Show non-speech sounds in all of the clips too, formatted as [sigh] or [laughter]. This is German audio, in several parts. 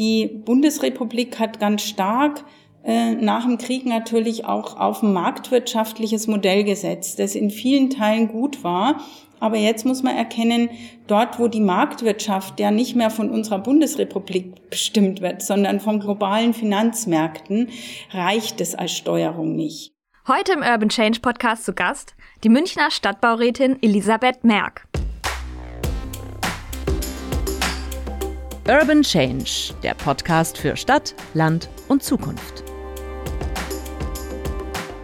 Die Bundesrepublik hat ganz stark äh, nach dem Krieg natürlich auch auf ein marktwirtschaftliches Modell gesetzt, das in vielen Teilen gut war. Aber jetzt muss man erkennen, dort, wo die Marktwirtschaft ja nicht mehr von unserer Bundesrepublik bestimmt wird, sondern von globalen Finanzmärkten, reicht es als Steuerung nicht. Heute im Urban Change Podcast zu Gast die Münchner Stadtbaurätin Elisabeth Merck. Urban Change, der Podcast für Stadt, Land und Zukunft.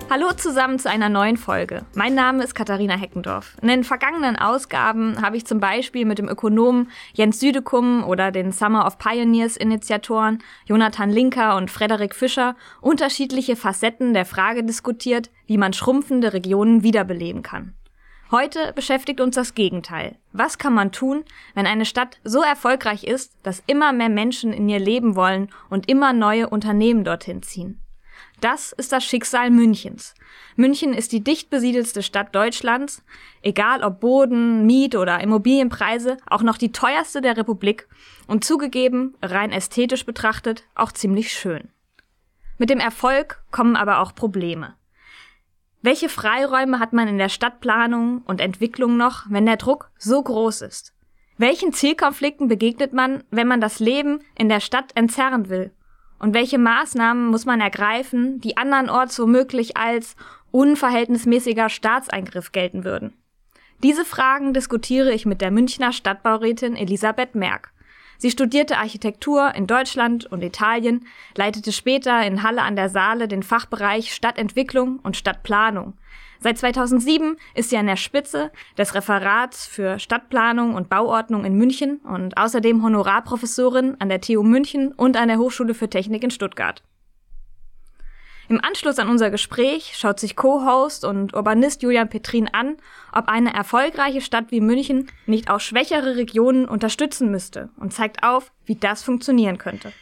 Hallo zusammen zu einer neuen Folge. Mein Name ist Katharina Heckendorf. In den vergangenen Ausgaben habe ich zum Beispiel mit dem Ökonomen Jens Südekum oder den Summer of Pioneers Initiatoren Jonathan Linker und Frederik Fischer unterschiedliche Facetten der Frage diskutiert, wie man schrumpfende Regionen wiederbeleben kann. Heute beschäftigt uns das Gegenteil. Was kann man tun, wenn eine Stadt so erfolgreich ist, dass immer mehr Menschen in ihr leben wollen und immer neue Unternehmen dorthin ziehen? Das ist das Schicksal Münchens. München ist die dicht besiedelste Stadt Deutschlands, egal ob Boden, Miet- oder Immobilienpreise, auch noch die teuerste der Republik und zugegeben, rein ästhetisch betrachtet, auch ziemlich schön. Mit dem Erfolg kommen aber auch Probleme. Welche Freiräume hat man in der Stadtplanung und Entwicklung noch, wenn der Druck so groß ist? Welchen Zielkonflikten begegnet man, wenn man das Leben in der Stadt entzerren will und welche Maßnahmen muss man ergreifen, die andernorts womöglich als unverhältnismäßiger Staatseingriff gelten würden? Diese Fragen diskutiere ich mit der Münchner Stadtbaurätin Elisabeth Merck. Sie studierte Architektur in Deutschland und Italien, leitete später in Halle an der Saale den Fachbereich Stadtentwicklung und Stadtplanung Seit 2007 ist sie an der Spitze des Referats für Stadtplanung und Bauordnung in München und außerdem Honorarprofessorin an der TU München und an der Hochschule für Technik in Stuttgart. Im Anschluss an unser Gespräch schaut sich Co-Host und Urbanist Julian Petrin an, ob eine erfolgreiche Stadt wie München nicht auch schwächere Regionen unterstützen müsste und zeigt auf, wie das funktionieren könnte.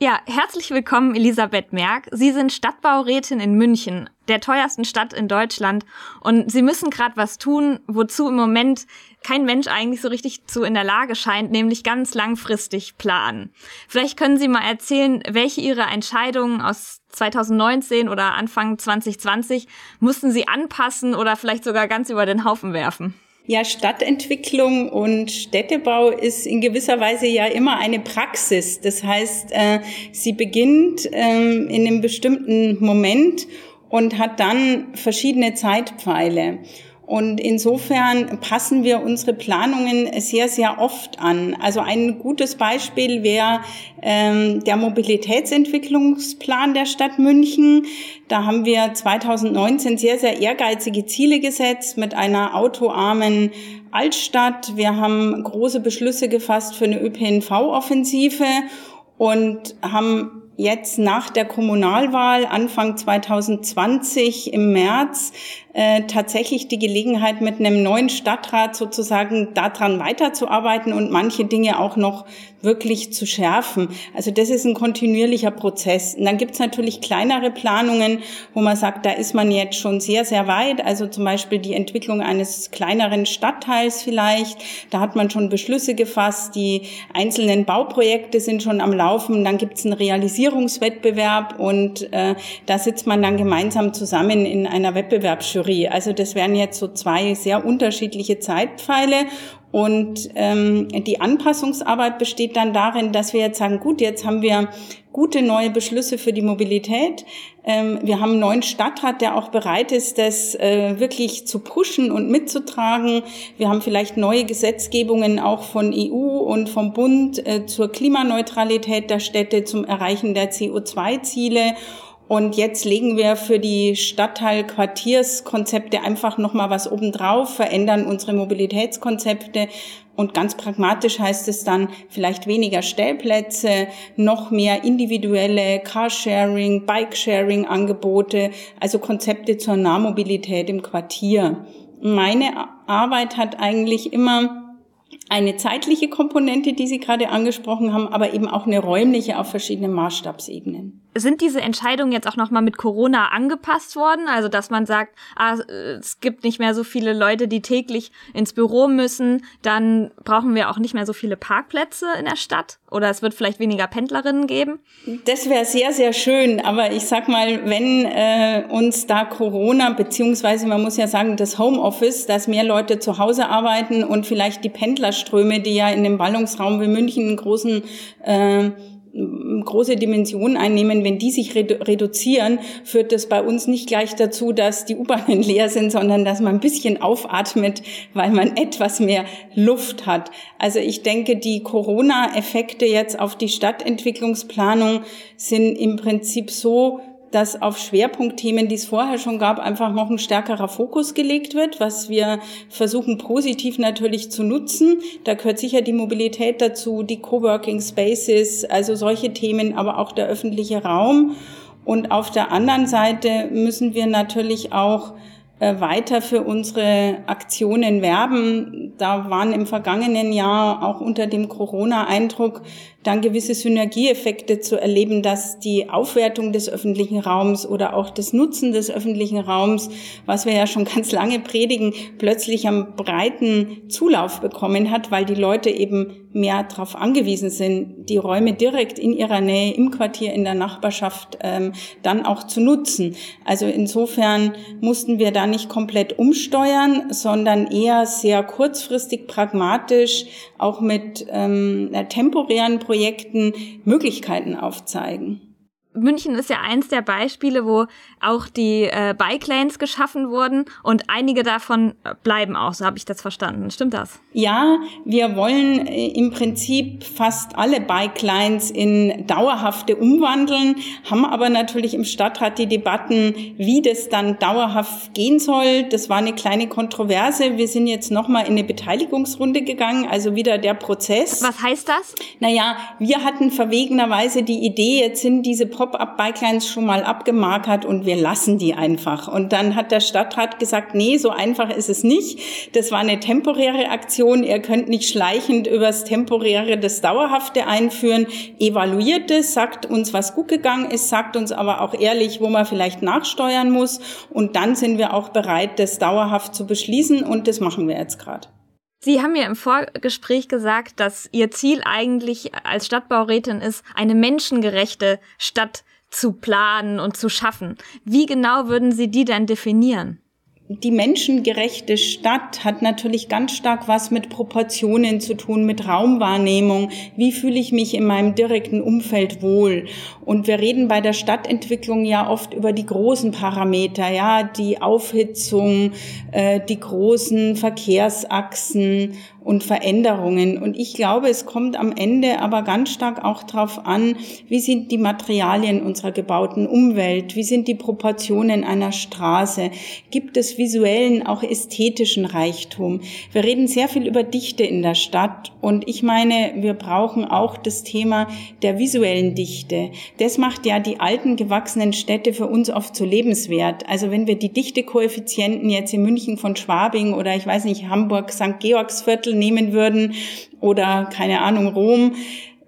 Ja, herzlich willkommen, Elisabeth Merck. Sie sind Stadtbaurätin in München, der teuersten Stadt in Deutschland. Und Sie müssen gerade was tun, wozu im Moment kein Mensch eigentlich so richtig zu in der Lage scheint, nämlich ganz langfristig planen. Vielleicht können Sie mal erzählen, welche Ihre Entscheidungen aus 2019 oder Anfang 2020 mussten Sie anpassen oder vielleicht sogar ganz über den Haufen werfen? Ja, Stadtentwicklung und Städtebau ist in gewisser Weise ja immer eine Praxis. Das heißt, äh, sie beginnt ähm, in einem bestimmten Moment und hat dann verschiedene Zeitpfeile. Und insofern passen wir unsere Planungen sehr, sehr oft an. Also ein gutes Beispiel wäre ähm, der Mobilitätsentwicklungsplan der Stadt München. Da haben wir 2019 sehr, sehr ehrgeizige Ziele gesetzt mit einer autoarmen Altstadt. Wir haben große Beschlüsse gefasst für eine ÖPNV-Offensive und haben jetzt nach der Kommunalwahl Anfang 2020 im März äh, tatsächlich die Gelegenheit, mit einem neuen Stadtrat sozusagen daran weiterzuarbeiten und manche Dinge auch noch wirklich zu schärfen. Also das ist ein kontinuierlicher Prozess. Und dann gibt's natürlich kleinere Planungen, wo man sagt, da ist man jetzt schon sehr, sehr weit. Also zum Beispiel die Entwicklung eines kleineren Stadtteils vielleicht. Da hat man schon Beschlüsse gefasst. Die einzelnen Bauprojekte sind schon am Laufen. Dann gibt's einen Realisierungswettbewerb und äh, da sitzt man dann gemeinsam zusammen in einer Wettbewerbsjury. Also das wären jetzt so zwei sehr unterschiedliche Zeitpfeile und ähm, die Anpassungsarbeit besteht dann darin, dass wir jetzt sagen, gut, jetzt haben wir gute neue Beschlüsse für die Mobilität. Ähm, wir haben einen neuen Stadtrat, der auch bereit ist, das äh, wirklich zu pushen und mitzutragen. Wir haben vielleicht neue Gesetzgebungen auch von EU und vom Bund äh, zur Klimaneutralität der Städte, zum Erreichen der CO2-Ziele. Und jetzt legen wir für die Stadtteil-Quartierskonzepte einfach nochmal was obendrauf, verändern unsere Mobilitätskonzepte. Und ganz pragmatisch heißt es dann vielleicht weniger Stellplätze, noch mehr individuelle Carsharing, Bikesharing-Angebote, also Konzepte zur Nahmobilität im Quartier. Meine Arbeit hat eigentlich immer eine zeitliche Komponente, die Sie gerade angesprochen haben, aber eben auch eine räumliche auf verschiedenen Maßstabsebenen. Sind diese Entscheidungen jetzt auch nochmal mit Corona angepasst worden? Also, dass man sagt, ah, es gibt nicht mehr so viele Leute, die täglich ins Büro müssen, dann brauchen wir auch nicht mehr so viele Parkplätze in der Stadt? Oder es wird vielleicht weniger Pendlerinnen geben? Das wäre sehr, sehr schön. Aber ich sag mal, wenn äh, uns da Corona, beziehungsweise man muss ja sagen, das Homeoffice, dass mehr Leute zu Hause arbeiten und vielleicht die Pendlerströme, die ja in dem Ballungsraum wie München einen großen äh, große Dimensionen einnehmen, wenn die sich redu reduzieren, führt das bei uns nicht gleich dazu, dass die U-Bahnen [laughs] leer sind, sondern dass man ein bisschen aufatmet, weil man [laughs] etwas mehr Luft hat. Also ich denke, die Corona-Effekte jetzt auf die Stadtentwicklungsplanung sind im Prinzip so dass auf Schwerpunktthemen, die es vorher schon gab, einfach noch ein stärkerer Fokus gelegt wird, was wir versuchen positiv natürlich zu nutzen. Da gehört sicher die Mobilität dazu, die Coworking Spaces, also solche Themen, aber auch der öffentliche Raum. Und auf der anderen Seite müssen wir natürlich auch äh, weiter für unsere Aktionen werben. Da waren im vergangenen Jahr auch unter dem Corona-Eindruck dann gewisse Synergieeffekte zu erleben, dass die Aufwertung des öffentlichen Raums oder auch das Nutzen des öffentlichen Raums, was wir ja schon [laughs] ganz lange predigen, plötzlich am breiten Zulauf bekommen hat, weil die Leute eben mehr darauf angewiesen sind, die Räume direkt in ihrer Nähe, im Quartier, in der Nachbarschaft ähm, dann auch zu nutzen. Also insofern mussten wir da nicht komplett umsteuern, sondern eher sehr kurzfristig pragmatisch auch mit ähm, temporären Projekten Möglichkeiten aufzeigen. München ist ja eins der Beispiele, wo auch die äh, Bike Lanes geschaffen wurden und einige davon bleiben auch, so habe ich das verstanden. Stimmt das? Ja, wir wollen äh, im Prinzip fast alle Bike Lanes in dauerhafte umwandeln, haben aber natürlich im Stadtrat die Debatten, wie das dann dauerhaft gehen soll. Das war eine kleine Kontroverse. Wir sind jetzt nochmal in eine Beteiligungsrunde gegangen, also wieder der Prozess. Was heißt das? Naja, wir hatten verwegenerweise die Idee, jetzt sind diese Pop-up-Bikelines schon mal abgemarkert und wir lassen die einfach. Und dann hat der Stadtrat gesagt, nee, so einfach ist es nicht. Das war eine temporäre Aktion. Ihr könnt nicht schleichend übers Temporäre das Dauerhafte einführen. Evaluiert es, sagt uns, was gut gegangen ist, sagt uns aber auch ehrlich, wo man vielleicht nachsteuern muss. Und dann sind wir auch bereit, das dauerhaft zu beschließen. Und das machen wir jetzt gerade. Sie haben mir im Vorgespräch gesagt, dass Ihr Ziel eigentlich als Stadtbaurätin ist, eine menschengerechte Stadt zu planen und zu schaffen. Wie genau würden Sie die denn definieren? Die menschengerechte Stadt hat natürlich ganz stark was mit Proportionen zu tun, mit Raumwahrnehmung. Wie fühle ich mich in meinem direkten Umfeld wohl? Und wir reden bei der Stadtentwicklung ja oft über die großen Parameter, ja, die Aufhitzung, äh, die großen Verkehrsachsen und Veränderungen. Und ich glaube, es kommt am Ende aber ganz stark auch darauf an, wie sind die Materialien unserer gebauten Umwelt, wie sind die Proportionen einer Straße, gibt es visuellen, auch ästhetischen Reichtum. Wir reden sehr viel über Dichte in der Stadt und ich meine, wir brauchen auch das Thema der visuellen Dichte. Das macht ja die alten gewachsenen Städte für uns oft so lebenswert. Also wenn wir die Dichtekoeffizienten jetzt in München von Schwabing oder ich weiß nicht, Hamburg, St. Georgsviertel nehmen würden oder keine Ahnung, Rom,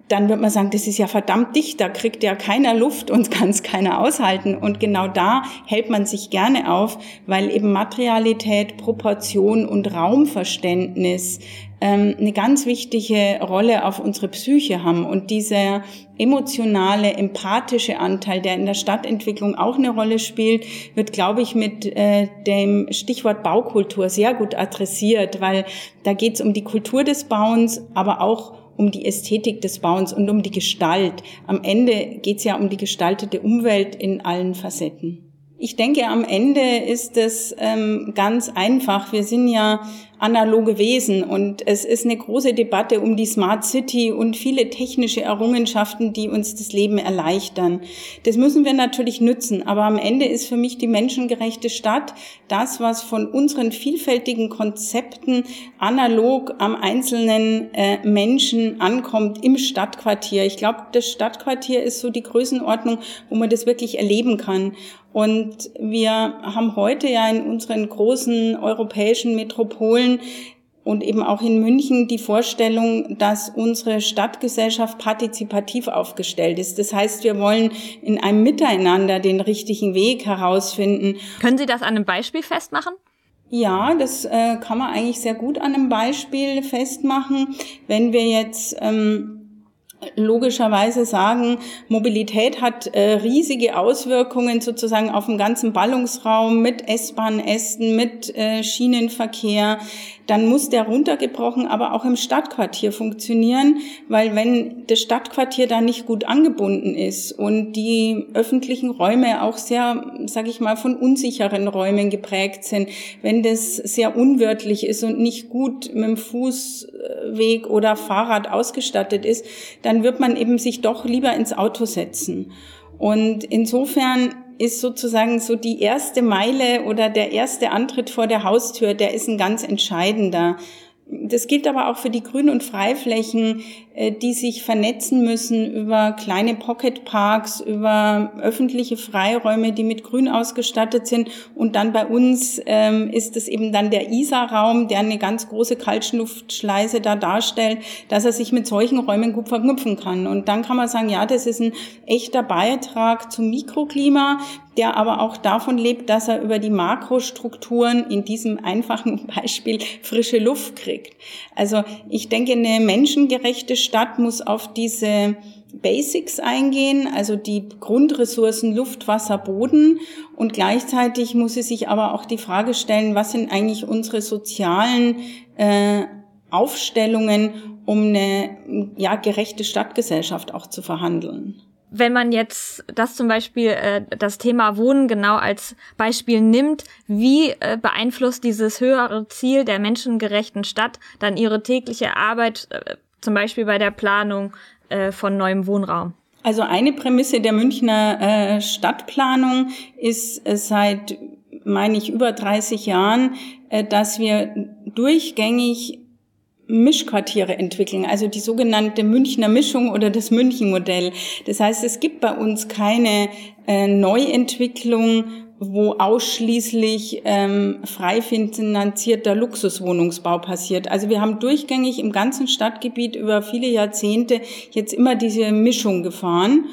dann wird man sagen, das ist ja verdammt dicht, da kriegt ja keiner Luft und [laughs] kann es keiner aushalten. Und genau da hält man sich gerne auf, weil eben Materialität, Proportion und Raumverständnis eine ganz wichtige Rolle auf unsere Psyche haben. Und dieser emotionale, empathische Anteil, der in der Stadtentwicklung auch eine Rolle spielt, wird, glaube ich, mit äh, dem Stichwort Baukultur sehr gut adressiert, weil da geht es um die Kultur des Bauens, aber auch um die Ästhetik des Bauens und um die Gestalt. Am Ende geht es ja um die gestaltete Umwelt in allen Facetten. Ich denke, am Ende ist es ähm, ganz einfach. Wir sind ja analoge Wesen und es ist eine große Debatte um die Smart City und viele technische Errungenschaften, die uns das Leben erleichtern. Das müssen wir natürlich nützen, aber am Ende ist für mich die menschengerechte Stadt das, was von unseren vielfältigen Konzepten analog am einzelnen äh, Menschen ankommt im Stadtquartier. Ich glaube, das Stadtquartier ist so die Größenordnung, wo man das wirklich erleben kann. Und wir haben heute ja in unseren großen europäischen Metropolen und eben auch in München die Vorstellung, dass unsere Stadtgesellschaft partizipativ aufgestellt ist. Das heißt, wir wollen in einem Miteinander den richtigen Weg herausfinden. Können Sie das an einem Beispiel festmachen? Ja, das äh, kann man eigentlich sehr gut an einem Beispiel festmachen. Wenn wir jetzt ähm, logischerweise sagen, Mobilität hat äh, riesige Auswirkungen sozusagen auf den ganzen Ballungsraum mit S-Bahn-Ästen, mit äh, Schienenverkehr. Dann muss der runtergebrochen aber auch im Stadtquartier funktionieren, weil wenn das Stadtquartier da nicht gut angebunden ist und die öffentlichen Räume auch sehr, sage ich mal, von unsicheren Räumen geprägt sind, wenn das sehr unwirtlich ist und nicht gut mit dem Fußweg oder Fahrrad ausgestattet ist, dann wird man eben sich doch lieber ins Auto setzen. Und insofern ist sozusagen so die erste Meile oder der erste Antritt vor der Haustür, der ist ein ganz entscheidender. Das gilt aber auch für die Grün- und Freiflächen, äh, die sich vernetzen müssen über kleine Pocketparks, über öffentliche Freiräume, die mit Grün ausgestattet sind. Und dann bei uns ähm, ist es eben dann der ISA-Raum, der eine ganz große Kaltschluftschleise da darstellt, dass er sich mit solchen Räumen gut verknüpfen kann. Und dann kann man sagen, ja, das ist ein echter Beitrag zum Mikroklima, der aber auch davon lebt, dass er über die Makrostrukturen in diesem einfachen [laughs] Beispiel frische Luft kriegt. Also ich denke, eine menschengerechte Stadt muss auf diese Basics eingehen, also die Grundressourcen Luft, Wasser, Boden. Und gleichzeitig muss sie sich aber auch die Frage stellen, was sind eigentlich unsere sozialen äh, Aufstellungen, um eine ja, gerechte Stadtgesellschaft auch zu verhandeln wenn man jetzt das zum Beispiel, äh, das Thema Wohnen genau als Beispiel nimmt, wie äh, beeinflusst dieses höhere Ziel der menschengerechten Stadt dann ihre tägliche Arbeit, äh, zum Beispiel bei der Planung äh, von neuem Wohnraum? Also eine Prämisse der Münchner äh, Stadtplanung ist äh, seit, meine ich, über 30 Jahren, äh, dass wir durchgängig Mischquartiere entwickeln, also die sogenannte Münchner Mischung oder das Münchenmodell. Das heißt, es gibt bei uns keine äh, Neuentwicklung, wo ausschließlich ähm, frei finanzierter Luxuswohnungsbau passiert. Also wir haben durchgängig im ganzen Stadtgebiet über viele Jahrzehnte jetzt immer diese Mischung gefahren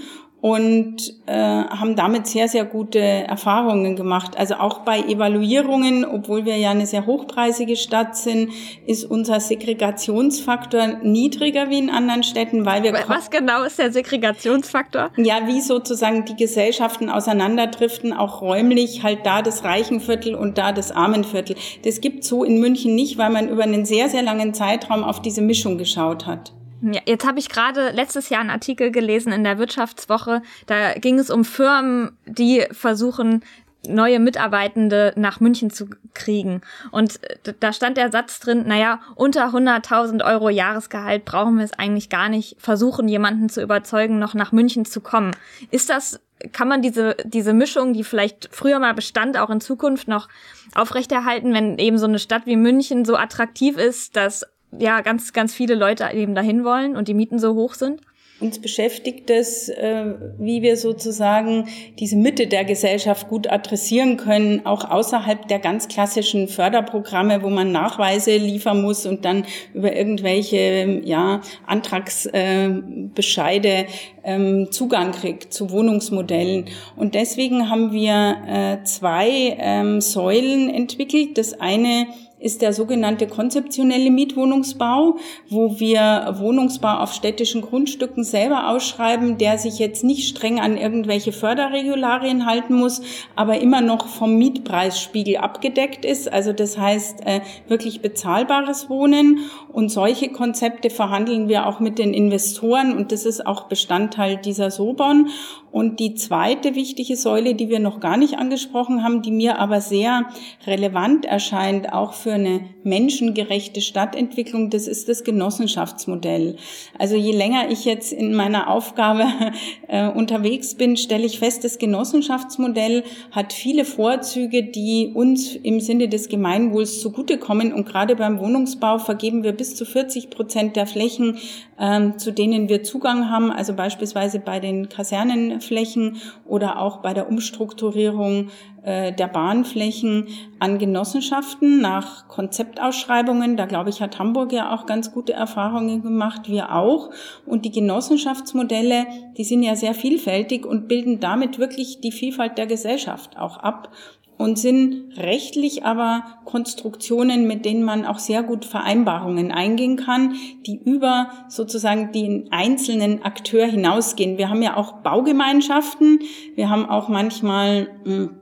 und äh, haben damit sehr, sehr gute Erfahrungen gemacht. Also auch bei Evaluierungen, obwohl wir ja eine sehr hochpreisige Stadt sind, ist unser Segregationsfaktor niedriger wie in anderen Städten, weil wir... Was genau ist der Segregationsfaktor? Ja, wie sozusagen die Gesellschaften auseinanderdriften, auch räumlich, halt da das Reichenviertel und da das Armenviertel. Das gibt so in München nicht, weil man über einen sehr, sehr langen Zeitraum auf diese Mischung geschaut hat. Ja, jetzt habe ich gerade letztes Jahr einen Artikel gelesen in der Wirtschaftswoche. Da ging es um Firmen, die versuchen, neue Mitarbeitende nach München zu kriegen. Und da stand der Satz drin, naja, unter 100.000 Euro Jahresgehalt brauchen wir es eigentlich gar nicht versuchen, jemanden zu überzeugen, noch nach München zu kommen. Ist das, kann man diese, diese Mischung, die vielleicht früher mal bestand, auch in Zukunft noch aufrechterhalten, wenn eben so eine Stadt wie München so attraktiv ist, dass ja ganz, ganz viele Leute eben dahin wollen und die Mieten so hoch sind? Uns beschäftigt es, äh, wie wir sozusagen diese Mitte der Gesellschaft gut adressieren können, auch außerhalb der ganz klassischen Förderprogramme, wo man Nachweise liefern muss und dann über irgendwelche ja, Antragsbescheide ähm, Zugang kriegt zu Wohnungsmodellen. Und deswegen haben wir äh, zwei ähm, Säulen entwickelt. Das eine ist der sogenannte konzeptionelle Mietwohnungsbau, wo wir Wohnungsbau auf städtischen Grundstücken selber ausschreiben, der sich jetzt nicht streng an irgendwelche Förderregularien halten muss, aber immer noch vom Mietpreisspiegel abgedeckt ist. Also das heißt äh, wirklich bezahlbares Wohnen. Und solche Konzepte verhandeln wir auch mit den Investoren und das ist auch Bestandteil dieser Sobon. Und die zweite wichtige Säule, die wir noch gar nicht angesprochen haben, die mir aber sehr relevant erscheint, auch für eine menschengerechte Stadtentwicklung, das ist das Genossenschaftsmodell. Also je länger ich jetzt in meiner Aufgabe [laughs] äh, unterwegs bin, stelle ich fest, das Genossenschaftsmodell hat viele Vorzüge, die uns im Sinne des Gemeinwohls zugutekommen. Und gerade beim Wohnungsbau vergeben wir bis zu 40 Prozent der Flächen ähm, zu denen wir Zugang haben, also beispielsweise bei den Kasernenflächen oder auch bei der Umstrukturierung äh, der Bahnflächen an Genossenschaften nach Konzeptausschreibungen. Da glaube ich, hat Hamburg ja auch ganz gute Erfahrungen gemacht, wir auch. Und die Genossenschaftsmodelle, die sind ja sehr vielfältig und bilden damit wirklich die Vielfalt der Gesellschaft auch ab und sind rechtlich aber Konstruktionen, mit denen man auch sehr gut Vereinbarungen eingehen kann, die über sozusagen den einzelnen Akteur hinausgehen. Wir haben ja auch Baugemeinschaften, wir haben auch manchmal hm,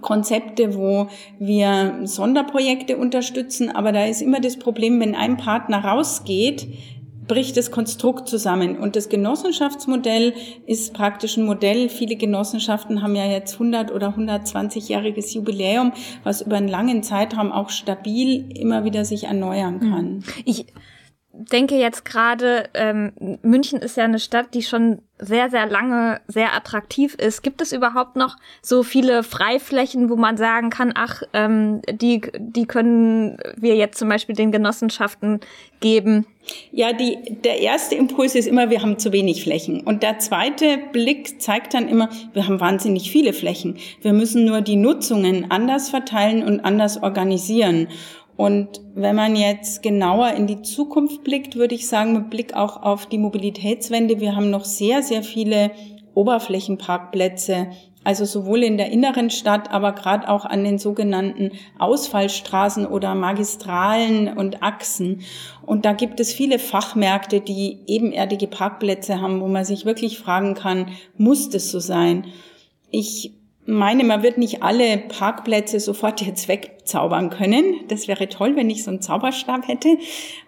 Konzepte, wo wir Sonderprojekte unterstützen, aber da ist immer das Problem, wenn ein Partner rausgeht, bricht das Konstrukt zusammen. Und das Genossenschaftsmodell ist praktisch ein Modell. Viele Genossenschaften haben ja jetzt 100 oder 120-jähriges Jubiläum, was über einen langen Zeitraum auch stabil immer wieder sich erneuern kann. Ich denke jetzt gerade, ähm, München ist ja eine Stadt, die schon sehr, sehr lange sehr attraktiv ist. Gibt es überhaupt noch so viele Freiflächen, wo man sagen kann, ach, ähm, die, die können wir jetzt zum Beispiel den Genossenschaften geben? Ja, die, der erste Impuls ist immer, wir haben zu wenig Flächen. Und der zweite Blick zeigt dann immer, wir haben wahnsinnig viele Flächen. Wir müssen nur die Nutzungen anders verteilen und anders organisieren. Und wenn man jetzt genauer in die Zukunft blickt, würde ich sagen, mit Blick auch auf die Mobilitätswende, wir haben noch sehr, sehr viele Oberflächenparkplätze, also sowohl in der inneren Stadt, aber gerade auch an den sogenannten Ausfallstraßen oder Magistralen und Achsen. Und da gibt es viele Fachmärkte, die ebenerdige Parkplätze haben, wo man sich wirklich fragen kann, muss das so sein? Ich meine, man wird nicht alle Parkplätze sofort [laughs] jetzt wegzaubern können. Das wäre toll, wenn ich so einen Zauberstab hätte.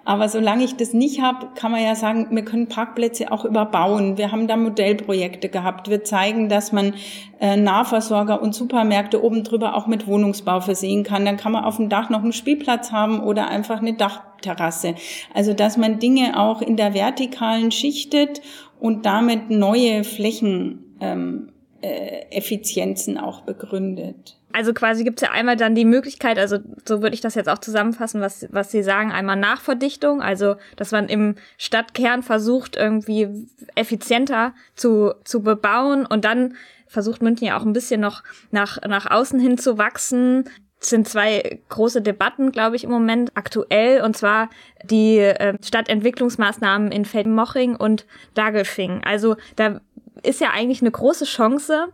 Aber solange ich das nicht habe, kann man ja sagen, wir können Parkplätze auch überbauen. Wir haben da Modellprojekte gehabt. Wir zeigen, dass man äh, Nahversorger und Supermärkte oben drüber auch mit Wohnungsbau versehen kann. Dann kann man auf dem Dach noch einen Spielplatz haben oder einfach eine Dachterrasse. Also, dass man Dinge auch in der vertikalen schichtet und damit neue Flächen ähm, äh, Effizienzen auch begründet. Also quasi gibt es ja einmal dann die Möglichkeit, also so würde ich das jetzt auch zusammenfassen, was, was Sie sagen, einmal Nachverdichtung, also dass man im Stadtkern versucht, irgendwie effizienter zu, zu bebauen und dann versucht München ja auch ein bisschen noch nach, nach außen hin zu wachsen. Es sind zwei große Debatten, glaube ich, im Moment aktuell, und zwar die äh, Stadtentwicklungsmaßnahmen in Feldmoching und Dagelfing. Also da ist ja eigentlich eine große Chance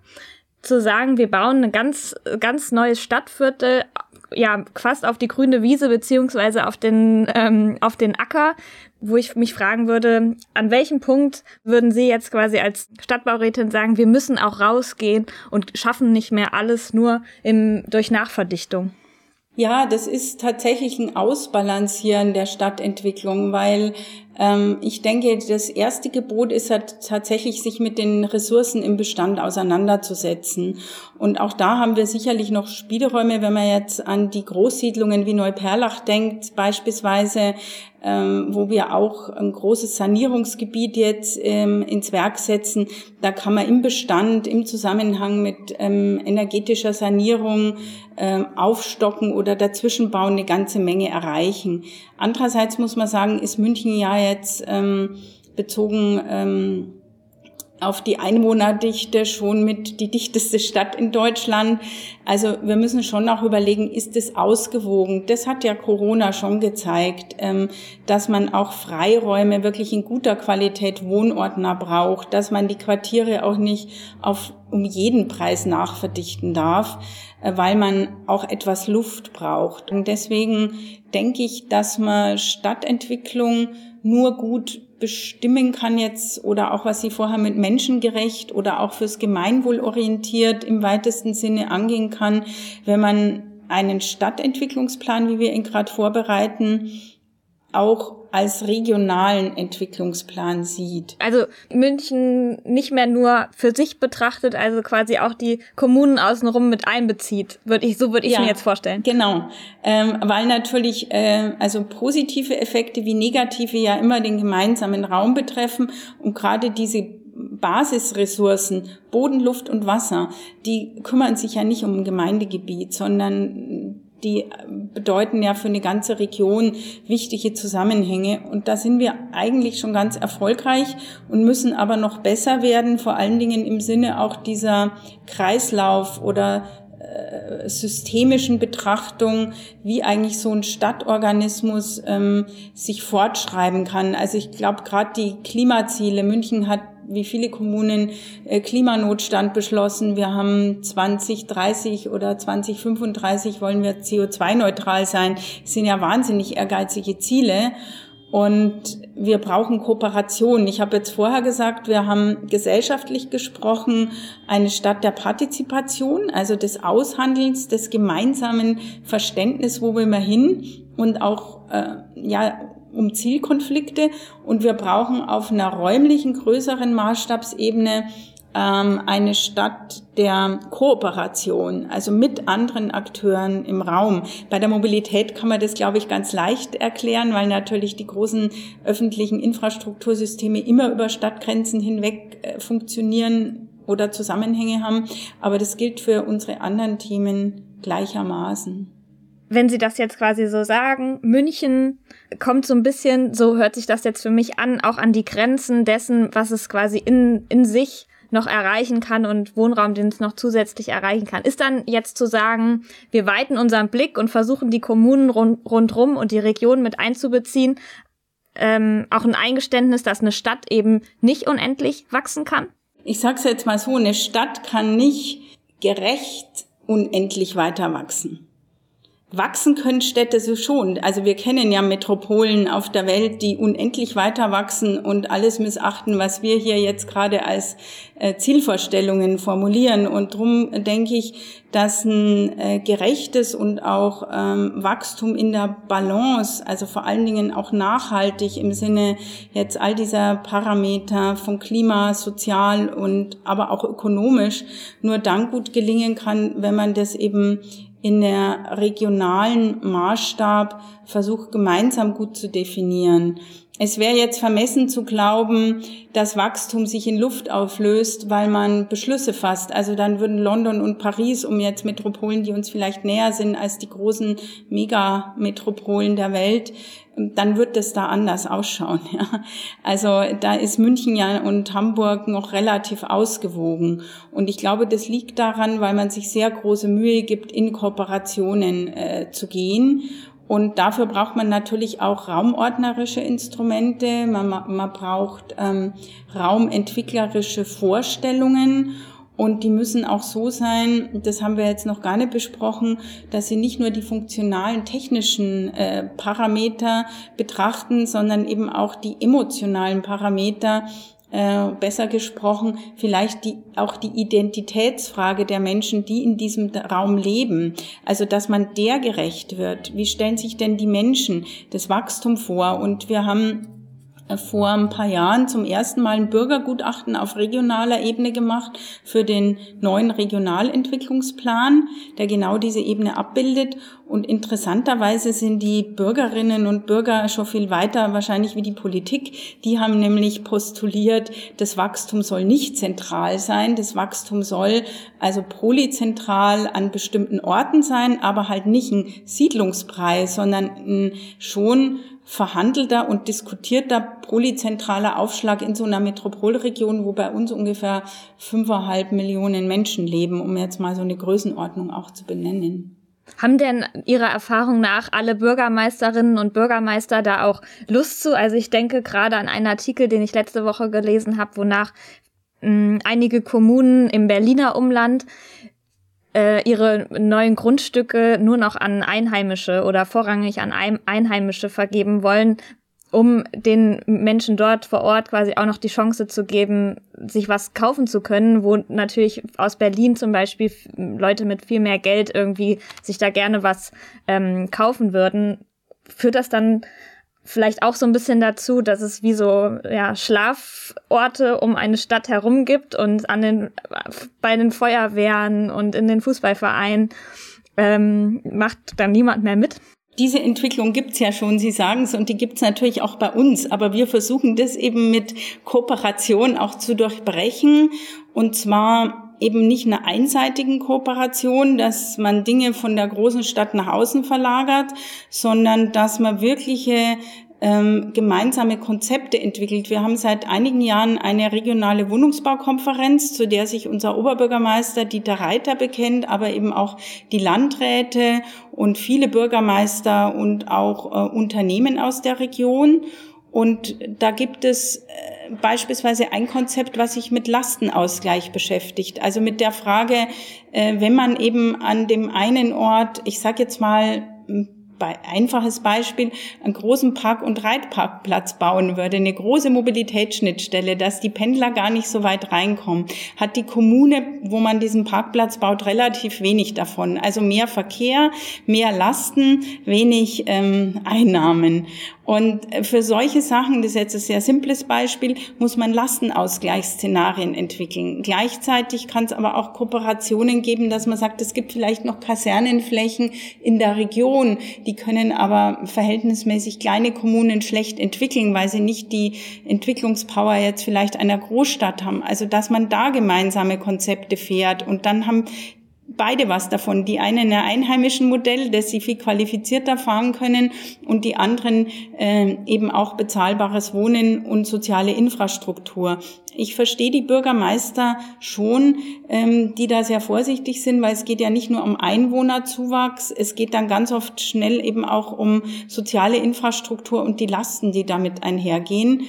zu sagen, wir bauen ein ganz, ganz neues Stadtviertel, ja, fast auf die grüne Wiese beziehungsweise auf den, ähm, auf den Acker, wo ich mich fragen würde, an welchem Punkt würden Sie jetzt quasi als Stadtbaurätin sagen, wir müssen auch rausgehen und schaffen nicht mehr alles nur im, durch Nachverdichtung? Ja, das ist tatsächlich ein Ausbalancieren der Stadtentwicklung, weil ich denke, das erste Gebot ist halt tatsächlich, sich mit den Ressourcen im Bestand auseinanderzusetzen. Und auch da haben wir sicherlich noch Spielräume, wenn man jetzt an die Großsiedlungen wie Neuperlach denkt, beispielsweise, ähm, wo wir auch ein großes Sanierungsgebiet jetzt ähm, ins Werk setzen. Da kann man im Bestand, im Zusammenhang mit ähm, energetischer Sanierung ähm, aufstocken oder dazwischen bauen eine ganze Menge erreichen. Andererseits muss man sagen, ist München ja jetzt ähm, bezogen ähm, auf die Einwohnerdichte schon mit die dichteste Stadt in Deutschland. Also wir müssen schon auch überlegen, ist es ausgewogen? Das hat ja Corona schon gezeigt, ähm, dass man auch Freiräume wirklich in guter Qualität Wohnordner braucht, dass man die Quartiere auch nicht auf, um jeden Preis nachverdichten darf, äh, weil man auch etwas Luft braucht. Und deswegen denke ich, dass man Stadtentwicklung nur gut bestimmen kann jetzt oder auch was Sie vorher mit menschengerecht oder auch fürs Gemeinwohl orientiert im weitesten Sinne angehen kann, wenn man einen Stadtentwicklungsplan, wie wir ihn gerade vorbereiten, auch als regionalen Entwicklungsplan sieht. Also München nicht mehr nur für sich betrachtet, also quasi auch die Kommunen außenrum mit einbezieht, würde ich so würde ich ja, mir jetzt vorstellen. Genau, ähm, weil natürlich äh, also positive Effekte wie negative ja immer den gemeinsamen Raum betreffen und gerade diese Basisressourcen, Boden, Luft und Wasser, die kümmern sich ja nicht um ein Gemeindegebiet, sondern die bedeuten ja für eine ganze Region wichtige Zusammenhänge. Und da sind wir eigentlich schon ganz erfolgreich und müssen aber noch besser werden, vor allen Dingen im Sinne auch dieser Kreislauf oder äh, systemischen Betrachtung, wie eigentlich so ein Stadtorganismus ähm, sich fortschreiben kann. Also ich glaube, gerade die Klimaziele, München hat wie viele Kommunen äh, Klimanotstand beschlossen. Wir haben 2030 oder 2035 wollen wir CO2-neutral sein. Das sind ja wahnsinnig ehrgeizige Ziele. Und wir brauchen Kooperation. Ich habe jetzt vorher gesagt, wir haben gesellschaftlich gesprochen eine Stadt der Partizipation, also des Aushandelns, des gemeinsamen Verständnis, wo wir mal hin und auch äh, ja um Zielkonflikte. Und wir brauchen auf einer räumlichen, größeren Maßstabsebene ähm, eine Stadt der Kooperation, also mit anderen Akteuren im Raum. Bei der Mobilität kann man das, glaube ich, ganz leicht erklären, weil natürlich die großen öffentlichen Infrastruktursysteme immer über Stadtgrenzen hinweg äh, funktionieren oder Zusammenhänge haben. Aber das gilt für unsere anderen Themen gleichermaßen. Wenn Sie das jetzt quasi so sagen, München kommt so ein bisschen, so hört sich das jetzt für mich an, auch an die Grenzen dessen, was es quasi in, in sich noch erreichen kann und Wohnraum, den es noch zusätzlich erreichen kann. Ist dann jetzt zu sagen, wir weiten unseren Blick und versuchen die Kommunen rund, rundrum und die Region mit einzubeziehen, ähm, auch ein Eingeständnis, dass eine Stadt eben nicht unendlich wachsen kann? Ich sag's jetzt mal so, eine Stadt kann nicht gerecht unendlich weiter wachsen. Wachsen können Städte so schon. Also wir kennen ja Metropolen auf der Welt, die unendlich weiter wachsen und alles missachten, was wir hier jetzt gerade als äh, Zielvorstellungen formulieren. Und drum denke ich, dass ein äh, gerechtes und auch ähm, Wachstum in der Balance, also vor allen Dingen auch nachhaltig im Sinne jetzt all dieser Parameter von Klima, sozial und aber auch ökonomisch nur dann gut gelingen kann, wenn man das eben in der regionalen Maßstab versucht gemeinsam gut zu definieren. Es wäre jetzt vermessen zu glauben, dass Wachstum sich in Luft auflöst, weil man Beschlüsse fasst. Also dann würden London und Paris, um jetzt Metropolen, die uns vielleicht näher sind als die großen Megametropolen der Welt, dann wird es da anders ausschauen. [laughs] Ja. Also da ist München ja und Hamburg noch relativ ausgewogen. Und ich glaube, das liegt daran, weil man sich sehr große Mühe gibt, in Kooperationen äh, zu gehen. Und dafür braucht man natürlich auch raumordnerische Instrumente. Man, man braucht ähm, raumentwicklerische Vorstellungen. Und die müssen auch so sein, das haben wir jetzt noch gar nicht besprochen, dass sie nicht nur die funktionalen technischen äh, Parameter betrachten, sondern eben auch die emotionalen Parameter, äh, besser gesprochen, vielleicht die, auch die Identitätsfrage der Menschen, die in diesem Raum leben. Also, dass man der gerecht wird. Wie stellen sich denn die Menschen das Wachstum vor? Und wir haben vor ein paar Jahren zum ersten Mal ein Bürgergutachten auf regionaler Ebene gemacht für den neuen Regionalentwicklungsplan, der genau diese Ebene abbildet. Und interessanterweise sind die Bürgerinnen und Bürger schon viel weiter wahrscheinlich wie die Politik. Die haben nämlich postuliert, das Wachstum soll nicht zentral sein. Das Wachstum soll also polyzentral an bestimmten Orten sein, aber halt nicht ein Siedlungspreis, sondern schon verhandelter und diskutierter polyzentraler Aufschlag in so einer Metropolregion, wo bei uns ungefähr fünfeinhalb Millionen Menschen leben, um jetzt mal so eine Größenordnung auch zu benennen. Haben denn Ihrer Erfahrung nach alle Bürgermeisterinnen und Bürgermeister da auch Lust zu? Also ich denke gerade an einen Artikel, den ich letzte Woche gelesen habe, wonach mh, hm, einige Kommunen im Berliner Umland äh, ihre neuen Grundstücke nur noch an Einheimische oder vorrangig an Einheimische vergeben wollen, um den Menschen dort vor Ort quasi auch noch die Chance zu geben, sich was kaufen zu können, wo natürlich aus Berlin zum Beispiel Leute mit viel mehr Geld irgendwie sich da gerne was ähm, kaufen würden. Führt das dann vielleicht auch so ein bisschen dazu, dass es wie so ja, Schlaforte um eine Stadt herum gibt und an den bei den Feuerwehren und in den Fußballvereinen ähm, macht dann niemand mehr mit. Diese Entwicklung gibt's ja schon, Sie sagen es, und die gibt's natürlich auch bei uns. Aber wir versuchen das eben mit Kooperation auch zu durchbrechen. Und zwar eben nicht einer einseitigen Kooperation, dass man Dinge von der großen Stadt nach außen verlagert, sondern dass man wirkliche ähm, gemeinsame Konzepte entwickelt. Wir haben seit einigen Jahren eine regionale Wohnungsbaukonferenz, zu der sich unser Oberbürgermeister Dieter Reiter bekennt, aber eben auch die Landräte und viele Bürgermeister und auch äh, Unternehmen aus der Region. Und da gibt es äh, beispielsweise ein Konzept, was sich mit Lastenausgleich beschäftigt. Also mit der Frage, äh, wenn man eben an dem einen Ort, ich sage jetzt mal, einfaches Beispiel, einen großen Park- und Reitparkplatz bauen würde, eine große Mobilitätsschnittstelle, dass die Pendler gar nicht so weit reinkommen, hat die Kommune, wo man diesen Parkplatz baut, relativ wenig davon. Also mehr Verkehr, mehr Lasten, wenig ähm, Einnahmen. Und äh, für solche Sachen, das ist jetzt ein sehr simples Beispiel, muss man Lastenausgleichsszenarien entwickeln. Gleichzeitig kann es aber auch Kooperationen geben, dass man sagt, es gibt vielleicht noch Kasernenflächen in der Region, die können aber verhältnismäßig kleine Kommunen schlecht entwickeln, weil sie nicht die Entwicklungspower jetzt vielleicht einer Großstadt haben. Also dass man da gemeinsame Konzepte fährt und dann haben beide was davon. Die einen ein einheimischen Modell, das sie viel qualifizierter fahren können und die anderen äh, eben auch bezahlbares Wohnen und soziale Infrastruktur. Ich verstehe die Bürgermeister schon, ähm, die da sehr vorsichtig sind, weil es geht ja nicht nur um Einwohnerzuwachs, es geht dann ganz oft schnell eben auch um soziale Infrastruktur und die Lasten, die damit einhergehen.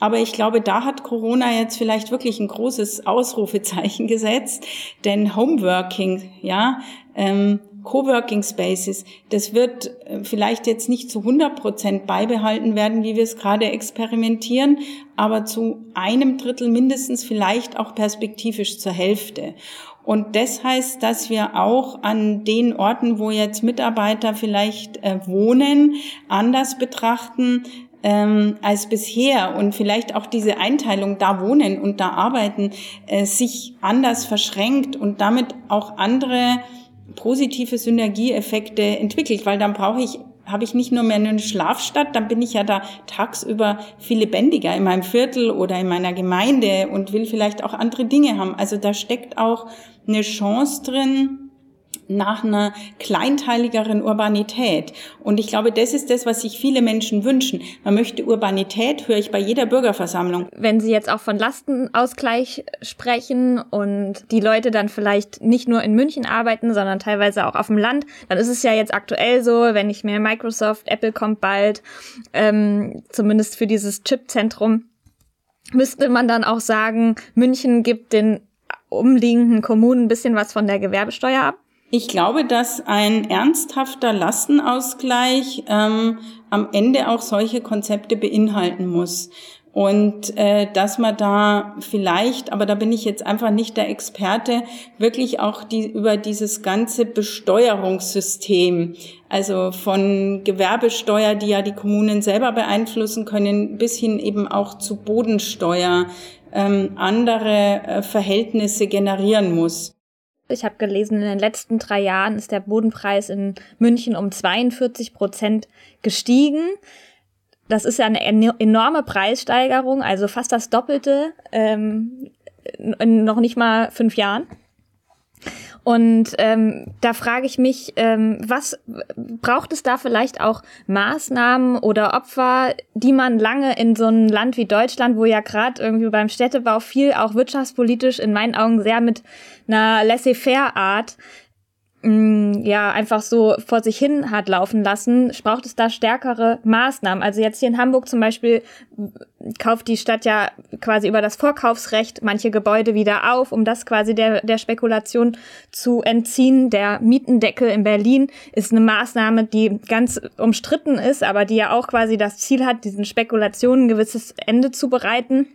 Aber ich glaube, da hat Corona jetzt vielleicht wirklich ein großes Ausrufezeichen [laughs] gesetzt, denn Homeworking, ja, ähm, Coworking Spaces, das wird äh, vielleicht jetzt nicht zu 100 Prozent beibehalten werden, wie wir es gerade experimentieren, aber zu einem Drittel mindestens vielleicht auch perspektivisch zur Hälfte. Und das heißt, dass wir auch an den Orten, wo jetzt Mitarbeiter vielleicht äh, wohnen, anders betrachten, ähm, als bisher und vielleicht auch diese Einteilung da wohnen und da arbeiten äh, sich anders verschränkt und damit auch andere positive Synergieeffekte entwickelt, weil dann brauche ich habe ich nicht nur mehr eine Schlafstadt, dann bin ich ja da tagsüber viel lebendiger in meinem Viertel oder in meiner Gemeinde und will vielleicht auch andere Dinge haben. Also da steckt auch eine Chance drin, nach einer kleinteiligeren Urbanität. Und ich glaube, das ist das, was sich viele Menschen wünschen. Man möchte Urbanität, höre ich bei jeder Bürgerversammlung. Wenn Sie jetzt auch von Lastenausgleich sprechen und die Leute dann vielleicht nicht nur in München arbeiten, sondern teilweise auch auf dem Land, dann ist es ja jetzt aktuell so, wenn ich mir Microsoft, Apple kommt bald, ähm, zumindest für dieses Chipzentrum, müsste man dann auch sagen, München gibt den umliegenden Kommunen ein bisschen was von der Gewerbesteuer ab? Ich glaube, dass ein ernsthafter Lastenausgleich ähm, am Ende auch solche Konzepte beinhalten muss. Und äh, dass man da vielleicht, aber da bin ich jetzt einfach nicht der Experte, wirklich auch die, über dieses ganze Besteuerungssystem, also von Gewerbesteuer, die ja die Kommunen selber beeinflussen können, bis hin eben auch zu Bodensteuer, ähm, andere äh, Verhältnisse generieren muss. Ich habe gelesen, in den letzten drei Jahren ist der Bodenpreis in München um 42 Prozent gestiegen. Das ist ja eine enorme Preissteigerung, also fast das Doppelte ähm, in noch nicht mal fünf Jahren. Und ähm, da frage ich mich, ähm, was braucht es da vielleicht auch Maßnahmen oder Opfer, die man lange in so einem Land wie Deutschland, wo ja gerade irgendwie beim Städtebau viel auch wirtschaftspolitisch in meinen Augen sehr mit einer laissez-faire-Art Mm, ja einfach so vor sich hin hat laufen lassen, braucht es da stärkere Maßnahmen. Also jetzt hier in Hamburg zum Beispiel kauft die Stadt ja quasi über das Vorkaufsrecht manche Gebäude wieder auf, um das quasi der, der Spekulation zu entziehen. Der Mietendeckel in Berlin ist eine Maßnahme, die ganz umstritten ist, aber die ja auch quasi das Ziel hat, diesen Spekulationen ein gewisses Ende zu bereiten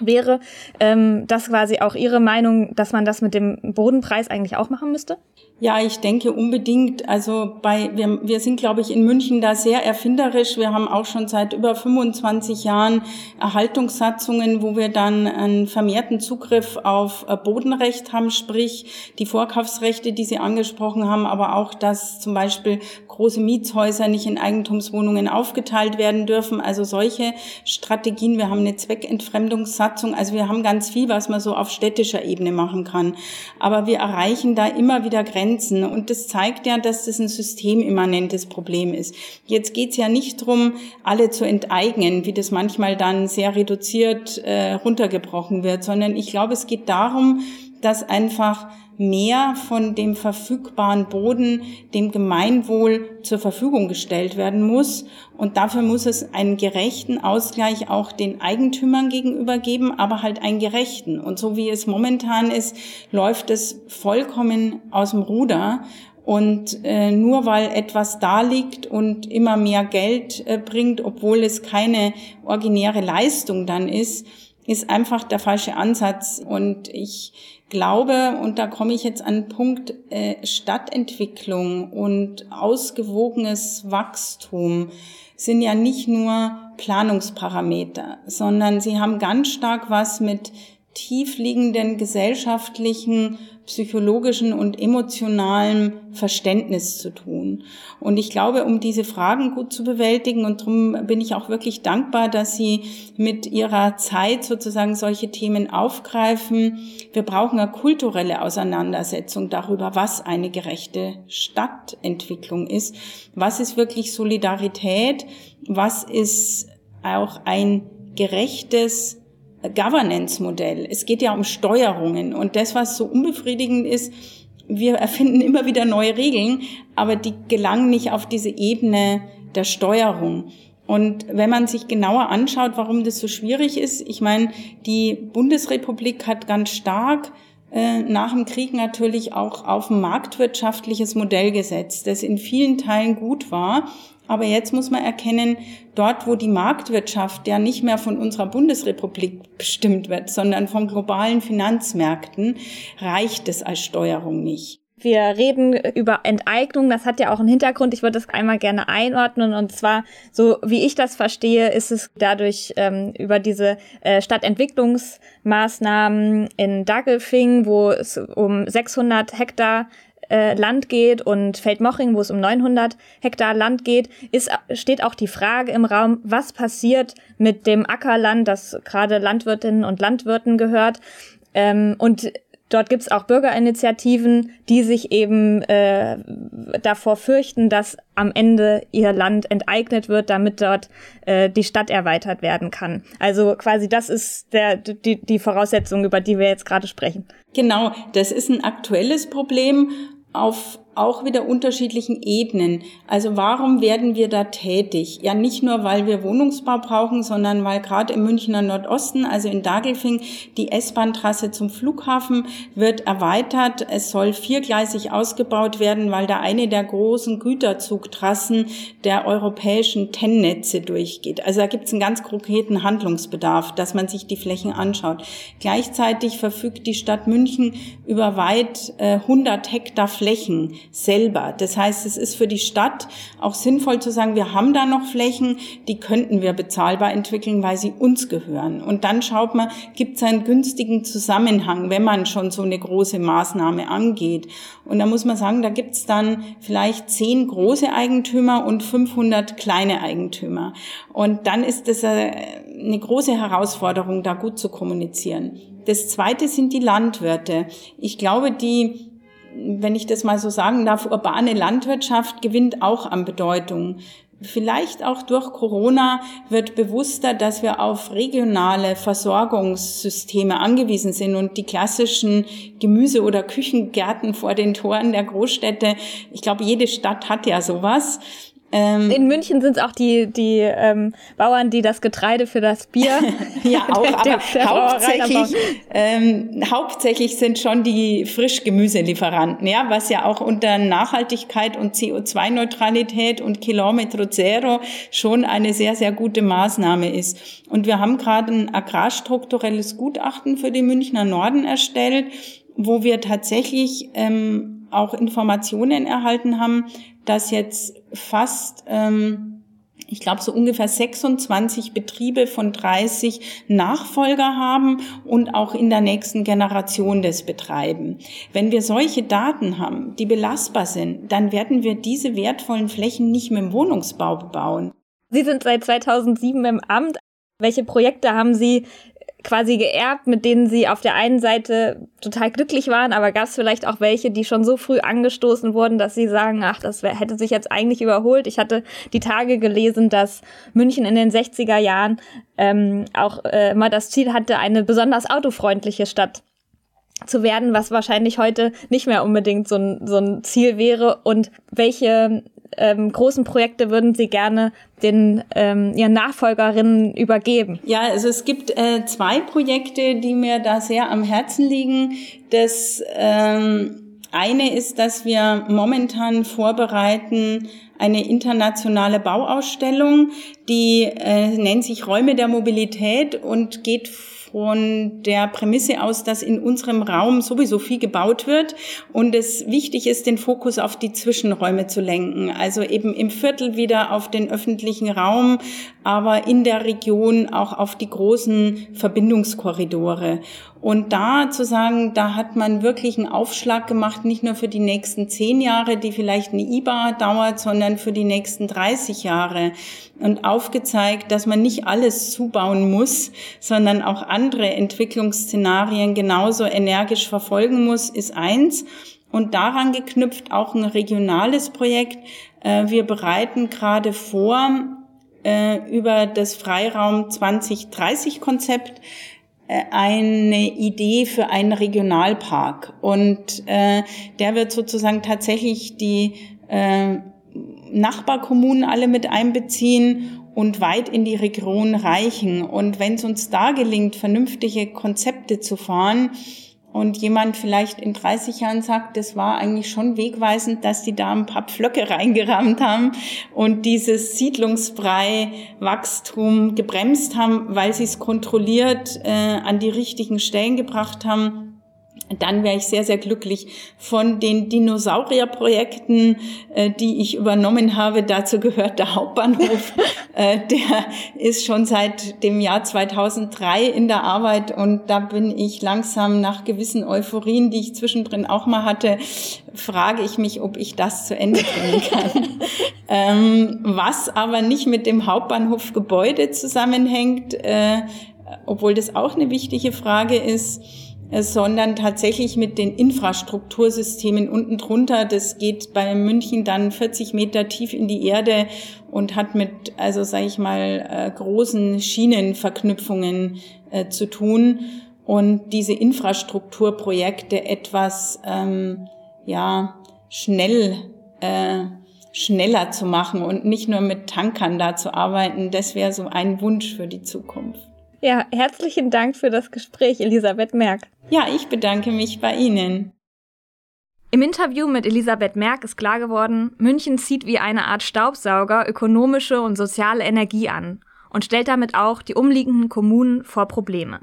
wäre ähm, das quasi auch Ihre Meinung, dass man das mit dem Bodenpreis eigentlich auch machen müsste? Ja, ich denke unbedingt. Also bei wir, wir sind, glaube ich, in München da sehr erfinderisch. Wir haben auch schon seit über 25 Jahren Erhaltungssatzungen, wo wir dann einen vermehrten Zugriff auf äh, Bodenrecht haben, sprich die Vorkaufsrechte, die Sie angesprochen haben, aber auch, dass zum Beispiel große Mietshäuser nicht in Eigentumswohnungen aufgeteilt werden dürfen. Also solche Strategien. Wir haben eine Zweckentfremdungssatzung Satzung. Also wir haben ganz viel, was man so auf städtischer Ebene machen kann. Aber wir erreichen da immer wieder Grenzen. Und das zeigt ja, dass das ein systemimmanentes Problem ist. Jetzt geht's ja nicht drum, alle zu enteignen, wie das manchmal dann sehr reduziert äh, runtergebrochen wird, sondern ich glaube, es geht darum, dass einfach mehr von dem verfügbaren Boden dem Gemeinwohl zur Verfügung gestellt werden muss. Und dafür muss es einen gerechten Ausgleich auch den Eigentümern gegenüber geben, aber halt einen gerechten. Und so wie es momentan ist, läuft es vollkommen aus dem Ruder. Und äh, nur weil etwas da liegt und immer mehr Geld äh, bringt, obwohl es keine originäre Leistung dann ist, ist einfach der falsche Ansatz. Und ich glaube, und da komme ich jetzt an den Punkt äh, Stadtentwicklung und ausgewogenes Wachstum sind ja nicht nur Planungsparameter, sondern sie haben ganz stark was mit tiefliegenden gesellschaftlichen psychologischen und emotionalen Verständnis zu tun. Und ich glaube, um diese Fragen gut zu bewältigen, und darum bin ich auch wirklich dankbar, dass Sie mit Ihrer Zeit sozusagen solche Themen aufgreifen. Wir brauchen eine kulturelle Auseinandersetzung darüber, was eine gerechte Stadtentwicklung ist. Was ist wirklich Solidarität? Was ist auch ein gerechtes Governance-Modell. Es geht ja um Steuerungen. Und das, was so unbefriedigend ist, wir erfinden immer wieder neue Regeln, aber die gelangen nicht auf diese Ebene der Steuerung. Und wenn man sich genauer anschaut, warum das so schwierig ist, ich meine, die Bundesrepublik hat ganz stark äh, nach dem Krieg natürlich auch auf ein marktwirtschaftliches Modell gesetzt, das in vielen Teilen gut war, aber jetzt muss man erkennen, dort, wo die Marktwirtschaft ja nicht mehr von unserer Bundesrepublik bestimmt wird, sondern von globalen Finanzmärkten, reicht es als Steuerung nicht. Wir reden über Enteignung, das hat ja auch einen Hintergrund. Ich würde das einmal gerne einordnen. Und zwar, so wie ich das verstehe, ist es dadurch ähm, über diese äh, Stadtentwicklungsmaßnahmen in Dagelfing, wo es um 600 Hektar äh, Land geht und Feldmoching, wo es um 900 Hektar Land geht, ist, steht auch die Frage im Raum, was passiert mit dem Ackerland, das gerade Landwirtinnen und Landwirten gehört. Ähm, und Dort gibt's auch Bürgerinitiativen, die sich eben äh, davor fürchten, dass am Ende ihr Land enteignet wird, damit dort äh, die Stadt erweitert werden kann. Also quasi das ist der, die, die Voraussetzung, über die wir jetzt gerade sprechen. Genau, das ist ein aktuelles Problem auf auch wieder unterschiedlichen Ebenen. Also warum werden wir da tätig? Ja, nicht nur, weil wir Wohnungsbau brauchen, sondern weil gerade im Münchner Nordosten, also in Dagelfing, die S-Bahn-Trasse zum Flughafen wird erweitert. Es soll viergleisig ausgebaut werden, weil da eine der großen Güterzugtrassen der europäischen TEN-Netze durchgeht. Also da gibt es einen ganz konkreten Handlungsbedarf, dass man sich die Flächen anschaut. Gleichzeitig verfügt die Stadt München über weit äh, 100 Hektar Flächen selber. Das heißt, es ist für die Stadt auch sinnvoll zu sagen, wir haben da noch Flächen, die könnten wir bezahlbar entwickeln, weil sie uns gehören. Und dann schaut man, gibt es einen günstigen Zusammenhang, wenn man schon so eine große Maßnahme angeht. Und da muss man sagen, da gibt es dann vielleicht zehn große Eigentümer und 500 kleine Eigentümer. Und dann ist das eine große Herausforderung, da gut zu kommunizieren. Das zweite sind die Landwirte. Ich glaube, die wenn ich das mal so sagen darf, urbane Landwirtschaft gewinnt auch an Bedeutung. Vielleicht auch durch Corona wird bewusster, dass wir auf regionale Versorgungssysteme angewiesen sind und die klassischen Gemüse- oder Küchengärten vor den Toren der Großstädte. Ich glaube, jede Stadt hat ja sowas. Ähm, in München sind es auch die, die ähm, Bauern, die das Getreide für das Bier. [laughs] ja, [laughs] auch, der, aber der hauptsächlich, ähm, hauptsächlich sind schon die Frischgemüselieferanten, ja, was ja auch unter Nachhaltigkeit und CO2-Neutralität und Kilometro Zero schon eine sehr, sehr gute Maßnahme ist. Und wir haben gerade ein agrarstrukturelles Gutachten für den Münchner Norden erstellt, wo wir tatsächlich ähm, auch Informationen erhalten haben, dass jetzt fast, ähm, ich glaube, so ungefähr 26 Betriebe von 30 Nachfolger haben und auch in der nächsten Generation das betreiben. Wenn wir solche Daten haben, die belastbar sind, dann werden wir diese wertvollen Flächen nicht mehr im Wohnungsbau bebauen. Sie sind seit 2007 im Amt. Welche Projekte haben Sie quasi geerbt, mit denen sie auf der einen Seite total glücklich waren, aber gab es vielleicht auch welche, die schon so früh angestoßen wurden, dass sie sagen, ach, das hätte sich jetzt eigentlich überholt. Ich hatte die Tage gelesen, dass München in den 60er Jahren ähm, auch äh, mal das Ziel hatte, eine besonders autofreundliche Stadt zu werden, was wahrscheinlich heute nicht mehr unbedingt so ein, so ein Ziel wäre und welche ähm, großen Projekte würden Sie gerne den ähm, Ihren Nachfolgerinnen übergeben? Ja, also es gibt äh, zwei Projekte, die mir da sehr am Herzen liegen. Das ähm, eine ist, dass wir momentan vorbereiten eine internationale Bauausstellung, die äh, nennt sich Räume der Mobilität und geht von der Prämisse aus, dass in unserem Raum sowieso viel gebaut wird und es wichtig ist, den Fokus auf die Zwischenräume zu lenken. Also eben im Viertel wieder auf den öffentlichen Raum, aber in der Region auch auf die großen Verbindungskorridore. Und da zu sagen, da hat man wirklich einen Aufschlag gemacht, nicht nur für die nächsten zehn Jahre, die vielleicht eine IBA dauert, sondern für die nächsten 30 Jahre. Und aufgezeigt, dass man nicht alles zubauen muss, sondern auch andere Entwicklungsszenarien genauso energisch verfolgen muss, ist eins. Und daran geknüpft auch ein regionales Projekt. Äh, wir bereiten gerade vor, äh, über das Freiraum 2030 Konzept eine Idee für einen Regionalpark und äh, der wird sozusagen tatsächlich die äh, Nachbarkommunen alle mit einbeziehen und weit in die Region reichen. Und wenn es uns da gelingt, vernünftige Konzepte zu fahren, und jemand vielleicht in 30 Jahren sagt, das war eigentlich schon wegweisend, dass die da ein paar Pflöcke [laughs] reingerammt haben und dieses Siedlungsbrei-Wachstum gebremst haben, weil sie es kontrolliert äh, an die richtigen Stellen gebracht haben dann wäre ich sehr, sehr glücklich. Von den Dinosaurierprojekten, äh, die ich übernommen habe, dazu gehört der Hauptbahnhof. [laughs] äh, der ist schon seit dem Jahr 2003 in der Arbeit und da bin ich langsam nach gewissen Euphorien, die ich zwischendrin auch mal hatte, frage ich mich, ob ich das zu Ende bringen kann. [laughs] ähm, was aber nicht mit dem Hauptbahnhofgebäude zusammenhängt, äh, obwohl das auch eine wichtige Frage ist, sondern tatsächlich mit den Infrastruktursystemen unten drunter. Das geht bei München dann 40 Meter tief in die Erde und hat mit, also sage ich mal, äh, großen Schienenverknüpfungen äh, zu tun. Und diese Infrastrukturprojekte etwas ähm, ja schnell äh, schneller zu machen und nicht nur mit Tankern da zu arbeiten, das wäre so ein Wunsch für die Zukunft. Ja, herzlichen Dank für das Gespräch, Elisabeth Merck. Ja, ich bedanke mich bei Ihnen. Im Interview mit Elisabeth Merck ist klar geworden, München zieht wie eine Art Staubsauger ökonomische und soziale Energie an und stellt damit auch die umliegenden Kommunen vor Probleme.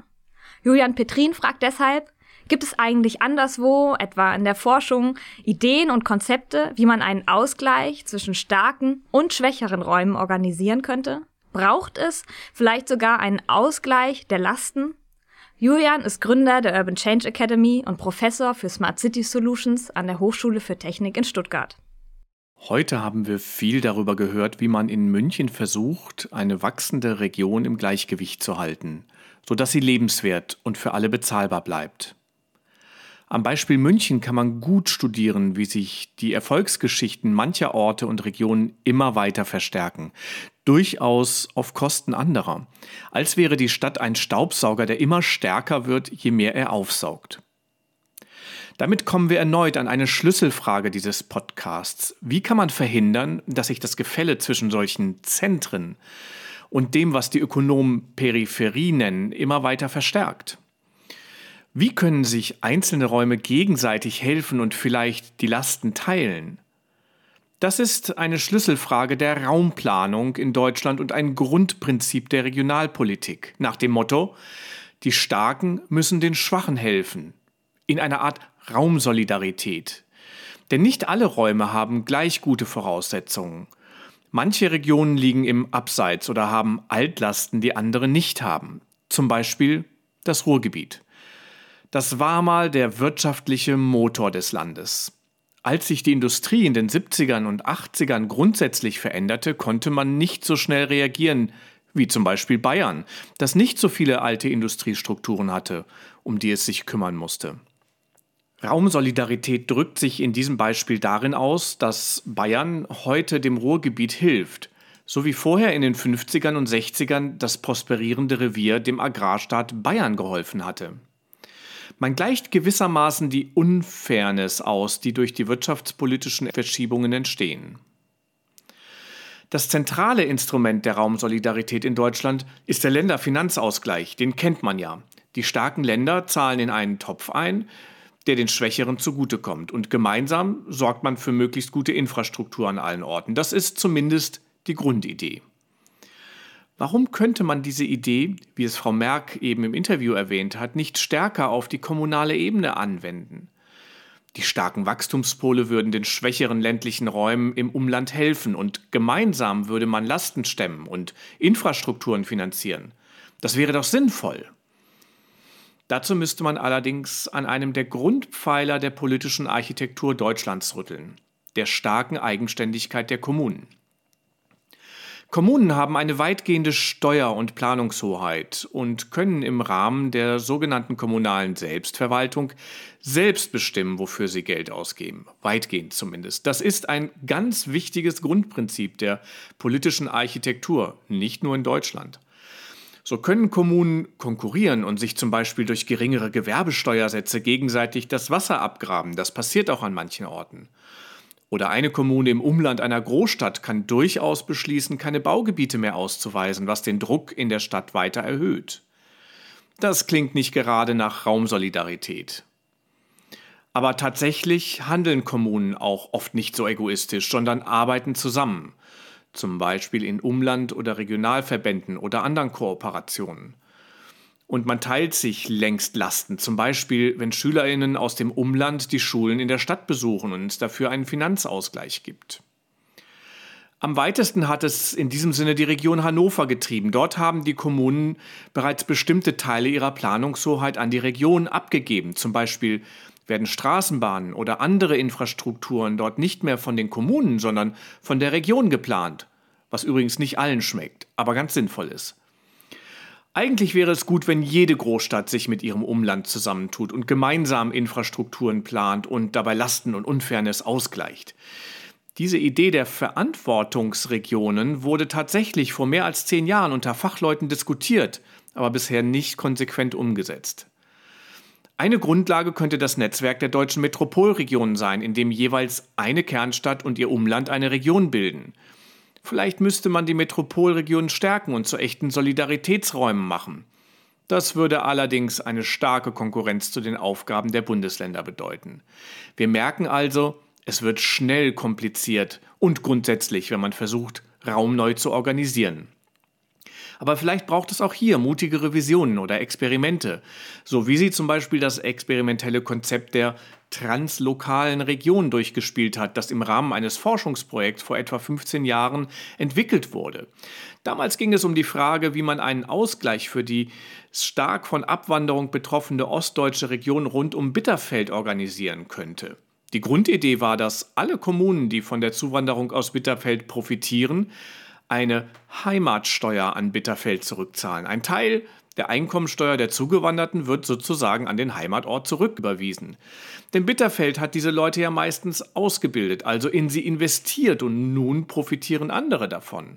Julian Petrin fragt deshalb, gibt es eigentlich anderswo, etwa in der Forschung, Ideen und Konzepte, wie man einen Ausgleich zwischen starken und schwächeren Räumen organisieren könnte? Braucht es vielleicht sogar einen Ausgleich der Lasten? Julian ist Gründer der Urban Change Academy und Professor für Smart City Solutions an der Hochschule für Technik in Stuttgart. Heute haben wir viel darüber gehört, wie man in München versucht, eine wachsende Region im Gleichgewicht zu halten, sodass sie lebenswert und für alle bezahlbar bleibt. Am Beispiel München kann man gut studieren, wie sich die Erfolgsgeschichten mancher Orte und Regionen immer weiter verstärken, durchaus auf Kosten anderer, als wäre die Stadt ein Staubsauger, der immer stärker wird, je mehr er aufsaugt. Damit kommen wir erneut an eine Schlüsselfrage dieses Podcasts. Wie kann man verhindern, dass sich das Gefälle zwischen solchen Zentren und dem, was die Ökonomen Peripherie nennen, immer weiter verstärkt? Wie können sich einzelne Räume gegenseitig helfen und vielleicht die Lasten teilen? Das ist eine Schlüsselfrage der Raumplanung in Deutschland und ein Grundprinzip der Regionalpolitik nach dem Motto, die Starken müssen den Schwachen helfen, in einer Art Raumsolidarität. Denn nicht alle Räume haben gleich gute Voraussetzungen. Manche Regionen liegen im Abseits oder haben Altlasten, die andere nicht haben. Zum Beispiel das Ruhrgebiet. Das war mal der wirtschaftliche Motor des Landes. Als sich die Industrie in den 70ern und 80ern grundsätzlich veränderte, konnte man nicht so schnell reagieren wie zum Beispiel Bayern, das nicht so viele alte Industriestrukturen hatte, um die es sich kümmern musste. Raumsolidarität drückt sich in diesem Beispiel darin aus, dass Bayern heute dem Ruhrgebiet hilft, so wie vorher in den 50ern und 60ern das prosperierende Revier dem Agrarstaat Bayern geholfen hatte. Man gleicht gewissermaßen die Unfairness aus, die durch die wirtschaftspolitischen Verschiebungen entstehen. Das zentrale Instrument der Raumsolidarität in Deutschland ist der Länderfinanzausgleich, den kennt man ja. Die starken Länder zahlen in einen Topf ein, der den Schwächeren zugutekommt. Und gemeinsam sorgt man für möglichst gute Infrastruktur an allen Orten. Das ist zumindest die Grundidee. Warum könnte man diese Idee, wie es Frau Merck eben im Interview erwähnt hat, nicht stärker auf die kommunale Ebene anwenden? Die starken Wachstumspole würden den schwächeren ländlichen Räumen im Umland helfen und gemeinsam würde man Lasten stemmen und Infrastrukturen finanzieren. Das wäre doch sinnvoll. Dazu müsste man allerdings an einem der Grundpfeiler der politischen Architektur Deutschlands rütteln, der starken Eigenständigkeit der Kommunen. Kommunen haben eine weitgehende Steuer- und Planungshoheit und können im Rahmen der sogenannten kommunalen Selbstverwaltung selbst bestimmen, wofür sie Geld ausgeben. Weitgehend zumindest. Das ist ein ganz wichtiges Grundprinzip der politischen Architektur, nicht nur in Deutschland. So können Kommunen konkurrieren und sich zum Beispiel durch geringere Gewerbesteuersätze gegenseitig das Wasser abgraben. Das passiert auch an manchen Orten. Oder eine Kommune im Umland einer Großstadt kann durchaus beschließen, keine Baugebiete mehr auszuweisen, was den Druck in der Stadt weiter erhöht. Das klingt nicht gerade nach Raumsolidarität. Aber tatsächlich handeln Kommunen auch oft nicht so egoistisch, sondern arbeiten zusammen, zum Beispiel in Umland- oder Regionalverbänden oder anderen Kooperationen. Und man teilt sich längst Lasten, zum Beispiel wenn Schülerinnen aus dem Umland die Schulen in der Stadt besuchen und es dafür einen Finanzausgleich gibt. Am weitesten hat es in diesem Sinne die Region Hannover getrieben. Dort haben die Kommunen bereits bestimmte Teile ihrer Planungshoheit an die Region abgegeben. Zum Beispiel werden Straßenbahnen oder andere Infrastrukturen dort nicht mehr von den Kommunen, sondern von der Region geplant. Was übrigens nicht allen schmeckt, aber ganz sinnvoll ist. Eigentlich wäre es gut, wenn jede Großstadt sich mit ihrem Umland zusammentut und gemeinsam Infrastrukturen plant und dabei Lasten und Unfairness ausgleicht. Diese Idee der Verantwortungsregionen wurde tatsächlich vor mehr als zehn Jahren unter Fachleuten diskutiert, aber bisher nicht konsequent umgesetzt. Eine Grundlage könnte das Netzwerk der deutschen Metropolregionen sein, in dem jeweils eine Kernstadt und ihr Umland eine Region bilden. Vielleicht müsste man die Metropolregionen stärken und zu echten Solidaritätsräumen machen. Das würde allerdings eine starke Konkurrenz zu den Aufgaben der Bundesländer bedeuten. Wir merken also, es wird schnell kompliziert und grundsätzlich, wenn man versucht, Raum neu zu organisieren. Aber vielleicht braucht es auch hier mutigere Visionen oder Experimente, so wie sie zum Beispiel das experimentelle Konzept der translokalen Region durchgespielt hat, das im Rahmen eines Forschungsprojekts vor etwa 15 Jahren entwickelt wurde. Damals ging es um die Frage, wie man einen Ausgleich für die stark von Abwanderung betroffene ostdeutsche Region rund um Bitterfeld organisieren könnte. Die Grundidee war, dass alle Kommunen, die von der Zuwanderung aus Bitterfeld profitieren, eine Heimatsteuer an Bitterfeld zurückzahlen. Ein Teil der Einkommensteuer der Zugewanderten wird sozusagen an den Heimatort zurücküberwiesen. Denn Bitterfeld hat diese Leute ja meistens ausgebildet, also in sie investiert und nun profitieren andere davon.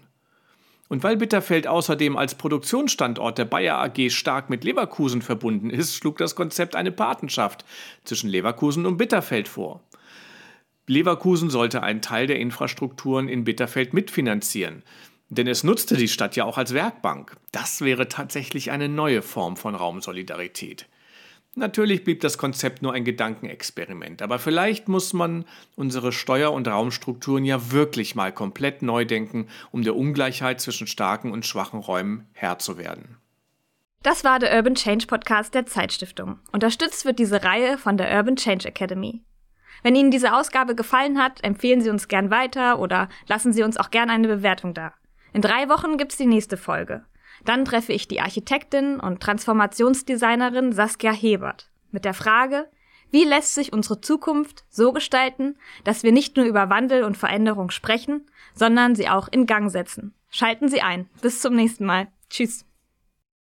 Und weil Bitterfeld außerdem als Produktionsstandort der Bayer AG stark mit Leverkusen verbunden ist, schlug das Konzept eine Patenschaft zwischen Leverkusen und Bitterfeld vor. Leverkusen sollte einen Teil der Infrastrukturen in Bitterfeld mitfinanzieren, denn es nutzte die Stadt ja auch als Werkbank. Das wäre tatsächlich eine neue Form von Raumsolidarität. Natürlich blieb das Konzept nur ein Gedankenexperiment, aber vielleicht muss man unsere Steuer- und Raumstrukturen ja wirklich mal komplett neu denken, um der Ungleichheit zwischen starken und schwachen Räumen Herr zu werden. Das war der Urban Change Podcast der Zeitstiftung. Unterstützt wird diese Reihe von der Urban Change Academy. Wenn Ihnen diese Ausgabe gefallen hat, empfehlen Sie uns gern weiter oder lassen Sie uns auch gern eine Bewertung da. In drei Wochen gibt's die nächste Folge. Dann treffe ich die Architektin und Transformationsdesignerin Saskia Hebert mit der Frage, Wie lässt sich unsere Zukunft so gestalten, dass wir nicht nur über Wandel und Veränderung sprechen, sondern sie auch in Gang setzen? Schalten Sie ein. Bis zum nächsten Mal. Tschüss.